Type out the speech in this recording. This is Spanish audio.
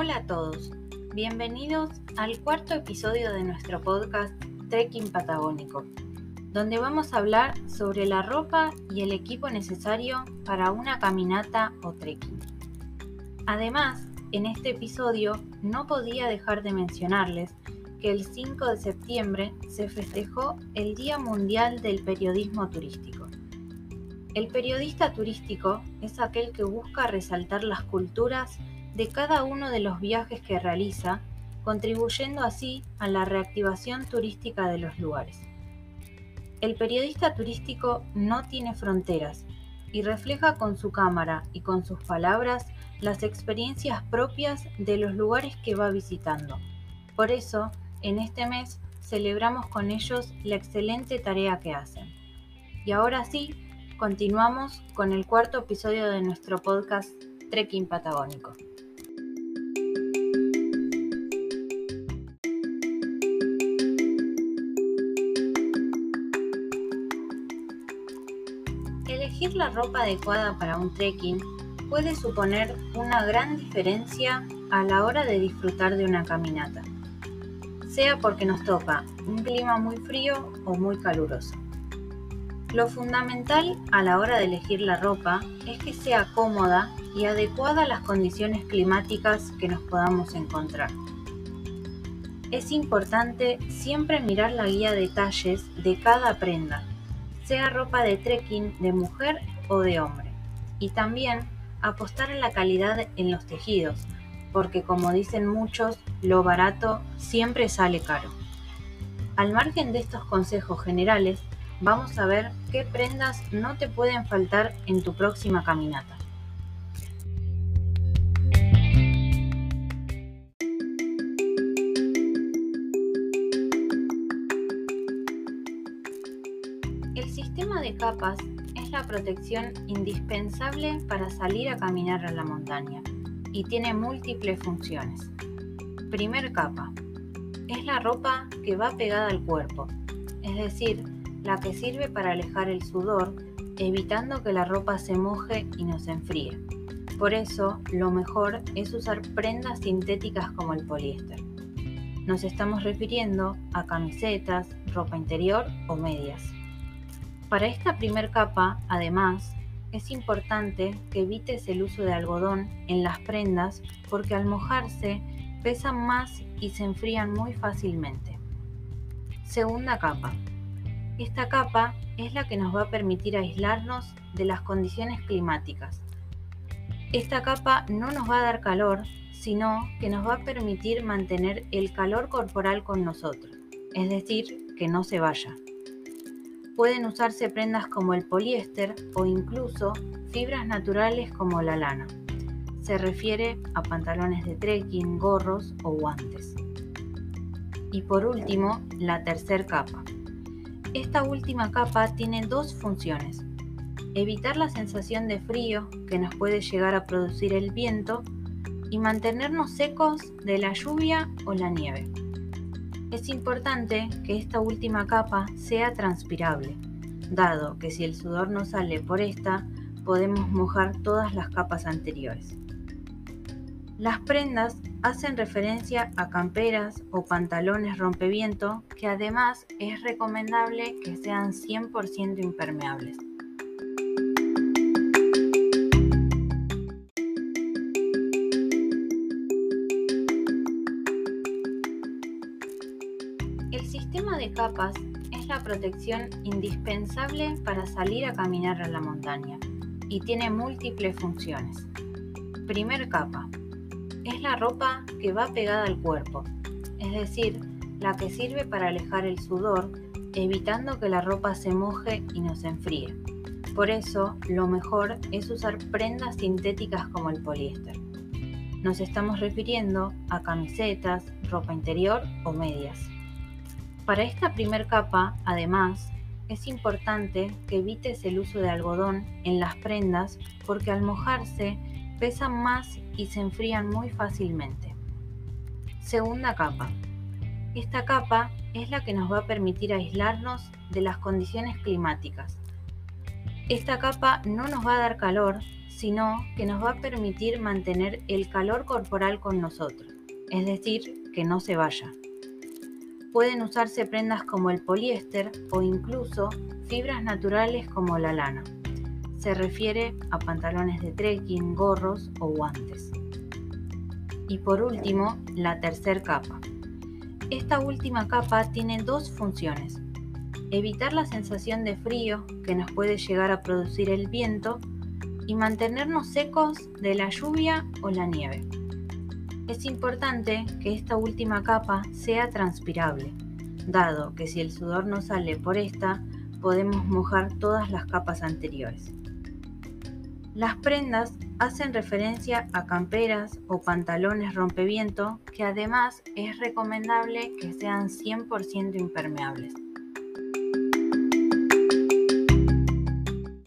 Hola a todos, bienvenidos al cuarto episodio de nuestro podcast Trekking Patagónico, donde vamos a hablar sobre la ropa y el equipo necesario para una caminata o trekking. Además, en este episodio no podía dejar de mencionarles que el 5 de septiembre se festejó el Día Mundial del Periodismo Turístico. El periodista turístico es aquel que busca resaltar las culturas de cada uno de los viajes que realiza, contribuyendo así a la reactivación turística de los lugares. El periodista turístico no tiene fronteras y refleja con su cámara y con sus palabras las experiencias propias de los lugares que va visitando. Por eso, en este mes celebramos con ellos la excelente tarea que hacen. Y ahora sí, continuamos con el cuarto episodio de nuestro podcast Trekking Patagónico. Elegir la ropa adecuada para un trekking puede suponer una gran diferencia a la hora de disfrutar de una caminata, sea porque nos toca un clima muy frío o muy caluroso. Lo fundamental a la hora de elegir la ropa es que sea cómoda y adecuada a las condiciones climáticas que nos podamos encontrar. Es importante siempre mirar la guía de talles de cada prenda sea ropa de trekking de mujer o de hombre. Y también apostar en la calidad en los tejidos, porque como dicen muchos, lo barato siempre sale caro. Al margen de estos consejos generales, vamos a ver qué prendas no te pueden faltar en tu próxima caminata. Capas es la protección indispensable para salir a caminar a la montaña y tiene múltiples funciones. Primer capa. Es la ropa que va pegada al cuerpo, es decir, la que sirve para alejar el sudor, evitando que la ropa se moje y no se enfríe. Por eso, lo mejor es usar prendas sintéticas como el poliéster. Nos estamos refiriendo a camisetas, ropa interior o medias. Para esta primer capa, además, es importante que evites el uso de algodón en las prendas porque al mojarse pesan más y se enfrían muy fácilmente. Segunda capa. Esta capa es la que nos va a permitir aislarnos de las condiciones climáticas. Esta capa no nos va a dar calor, sino que nos va a permitir mantener el calor corporal con nosotros, es decir, que no se vaya pueden usarse prendas como el poliéster o incluso fibras naturales como la lana. Se refiere a pantalones de trekking, gorros o guantes. Y por último, la tercer capa. Esta última capa tiene dos funciones. Evitar la sensación de frío que nos puede llegar a producir el viento y mantenernos secos de la lluvia o la nieve. Es importante que esta última capa sea transpirable, dado que si el sudor no sale por esta, podemos mojar todas las capas anteriores. Las prendas hacen referencia a camperas o pantalones rompeviento que además es recomendable que sean 100% impermeables. Sistema de capas es la protección indispensable para salir a caminar a la montaña y tiene múltiples funciones. Primer capa. Es la ropa que va pegada al cuerpo, es decir, la que sirve para alejar el sudor, evitando que la ropa se moje y no se enfríe. Por eso, lo mejor es usar prendas sintéticas como el poliéster. Nos estamos refiriendo a camisetas, ropa interior o medias. Para esta primer capa, además, es importante que evites el uso de algodón en las prendas porque al mojarse pesan más y se enfrían muy fácilmente. Segunda capa. Esta capa es la que nos va a permitir aislarnos de las condiciones climáticas. Esta capa no nos va a dar calor, sino que nos va a permitir mantener el calor corporal con nosotros, es decir, que no se vaya. Pueden usarse prendas como el poliéster o incluso fibras naturales como la lana. Se refiere a pantalones de trekking, gorros o guantes. Y por último, la tercer capa. Esta última capa tiene dos funciones. Evitar la sensación de frío que nos puede llegar a producir el viento y mantenernos secos de la lluvia o la nieve. Es importante que esta última capa sea transpirable, dado que si el sudor no sale por esta, podemos mojar todas las capas anteriores. Las prendas hacen referencia a camperas o pantalones rompeviento que además es recomendable que sean 100% impermeables.